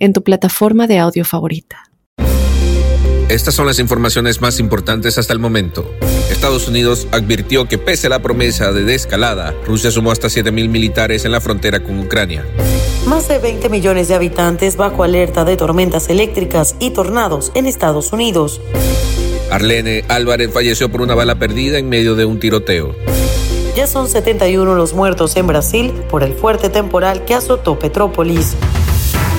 en tu plataforma de audio favorita. Estas son las informaciones más importantes hasta el momento. Estados Unidos advirtió que pese a la promesa de desescalada, Rusia sumó hasta 7.000 militares en la frontera con Ucrania. Más de 20 millones de habitantes bajo alerta de tormentas eléctricas y tornados en Estados Unidos. Arlene Álvarez falleció por una bala perdida en medio de un tiroteo. Ya son 71 los muertos en Brasil por el fuerte temporal que azotó Petrópolis.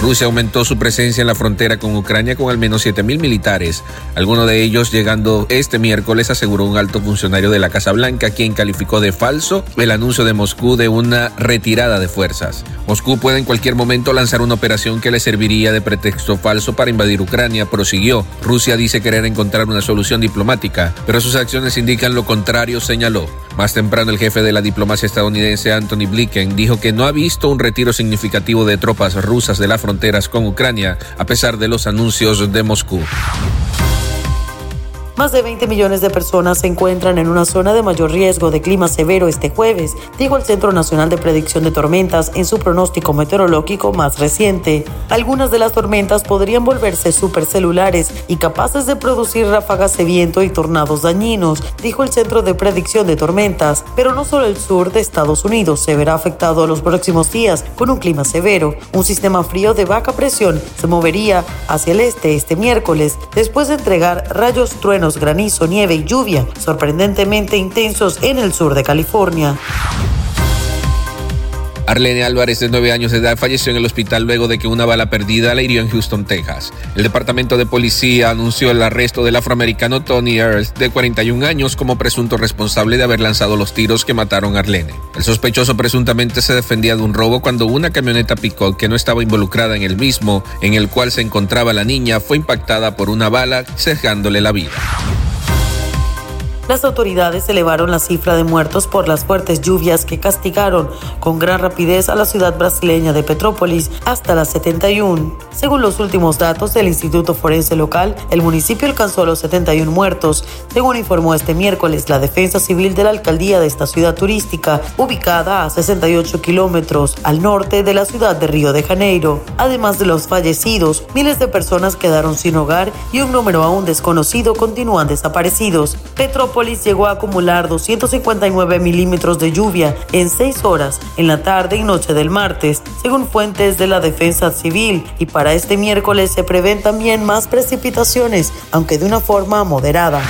Rusia aumentó su presencia en la frontera con Ucrania con al menos 7.000 militares, alguno de ellos llegando este miércoles, aseguró un alto funcionario de la Casa Blanca, quien calificó de falso el anuncio de Moscú de una retirada de fuerzas. Moscú puede en cualquier momento lanzar una operación que le serviría de pretexto falso para invadir Ucrania, prosiguió. Rusia dice querer encontrar una solución diplomática, pero sus acciones indican lo contrario, señaló. Más temprano, el jefe de la diplomacia estadounidense, Anthony Blinken, dijo que no ha visto un retiro significativo de tropas rusas de la fronteras con Ucrania, a pesar de los anuncios de Moscú. Más de 20 millones de personas se encuentran en una zona de mayor riesgo de clima severo este jueves, dijo el Centro Nacional de Predicción de Tormentas en su pronóstico meteorológico más reciente. Algunas de las tormentas podrían volverse supercelulares y capaces de producir ráfagas de viento y tornados dañinos, dijo el Centro de Predicción de Tormentas. Pero no solo el sur de Estados Unidos se verá afectado los próximos días con un clima severo. Un sistema frío de baja presión se movería hacia el este este miércoles, después de entregar rayos truenos granizo, nieve y lluvia sorprendentemente intensos en el sur de California. Arlene Álvarez, de 9 años de edad, falleció en el hospital luego de que una bala perdida la hirió en Houston, Texas. El departamento de policía anunció el arresto del afroamericano Tony Earls, de 41 años, como presunto responsable de haber lanzado los tiros que mataron a Arlene. El sospechoso presuntamente se defendía de un robo cuando una camioneta Picot que no estaba involucrada en el mismo, en el cual se encontraba la niña, fue impactada por una bala, cejándole la vida. Las autoridades elevaron la cifra de muertos por las fuertes lluvias que castigaron con gran rapidez a la ciudad brasileña de Petrópolis hasta las 71. Según los últimos datos del Instituto Forense Local, el municipio alcanzó los 71 muertos, según informó este miércoles la Defensa Civil de la alcaldía de esta ciudad turística, ubicada a 68 kilómetros al norte de la ciudad de Río de Janeiro. Además de los fallecidos, miles de personas quedaron sin hogar y un número aún desconocido continúan desaparecidos. Petrópolis llegó a acumular 259 milímetros de lluvia en seis horas en la tarde y noche del martes, según fuentes de la Defensa Civil, y para este miércoles se prevén también más precipitaciones, aunque de una forma moderada.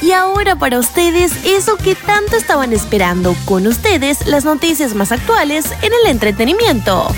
Y ahora para ustedes, eso que tanto estaban esperando, con ustedes las noticias más actuales en el entretenimiento.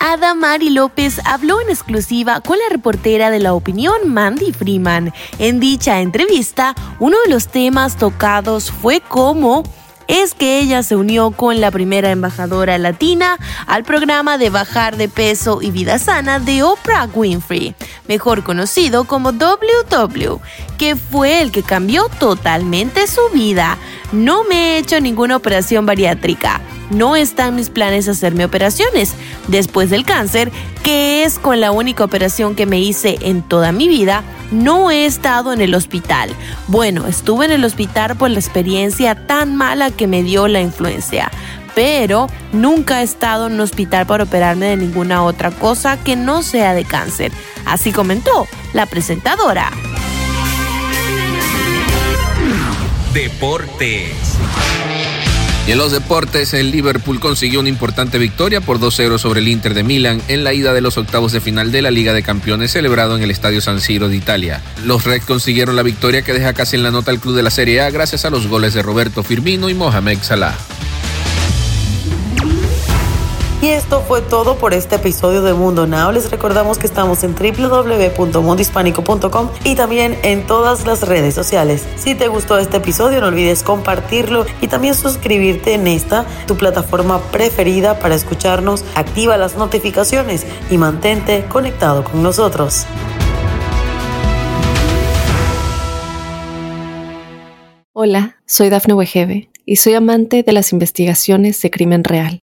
Adamari López habló en exclusiva con la reportera de la opinión Mandy Freeman. En dicha entrevista, uno de los temas tocados fue cómo es que ella se unió con la primera embajadora latina al programa de bajar de peso y vida sana de Oprah Winfrey, mejor conocido como WW, que fue el que cambió totalmente su vida. No me he hecho ninguna operación bariátrica no está en mis planes hacerme operaciones después del cáncer, que es con la única operación que me hice en toda mi vida. No he estado en el hospital. Bueno, estuve en el hospital por la experiencia tan mala que me dio la influencia, pero nunca he estado en un hospital para operarme de ninguna otra cosa que no sea de cáncer. Así comentó la presentadora. Deportes. Y en los deportes, el Liverpool consiguió una importante victoria por 2-0 sobre el Inter de Milán en la ida de los octavos de final de la Liga de Campeones celebrado en el Estadio San Siro de Italia. Los Reds consiguieron la victoria que deja casi en la nota al club de la Serie A gracias a los goles de Roberto Firmino y Mohamed Salah. Y esto fue todo por este episodio de Mundo Now. Les recordamos que estamos en www.mundohispánico.com y también en todas las redes sociales. Si te gustó este episodio, no olvides compartirlo y también suscribirte en esta, tu plataforma preferida para escucharnos. Activa las notificaciones y mantente conectado con nosotros. Hola, soy Dafne Wegebe y soy amante de las investigaciones de crimen real.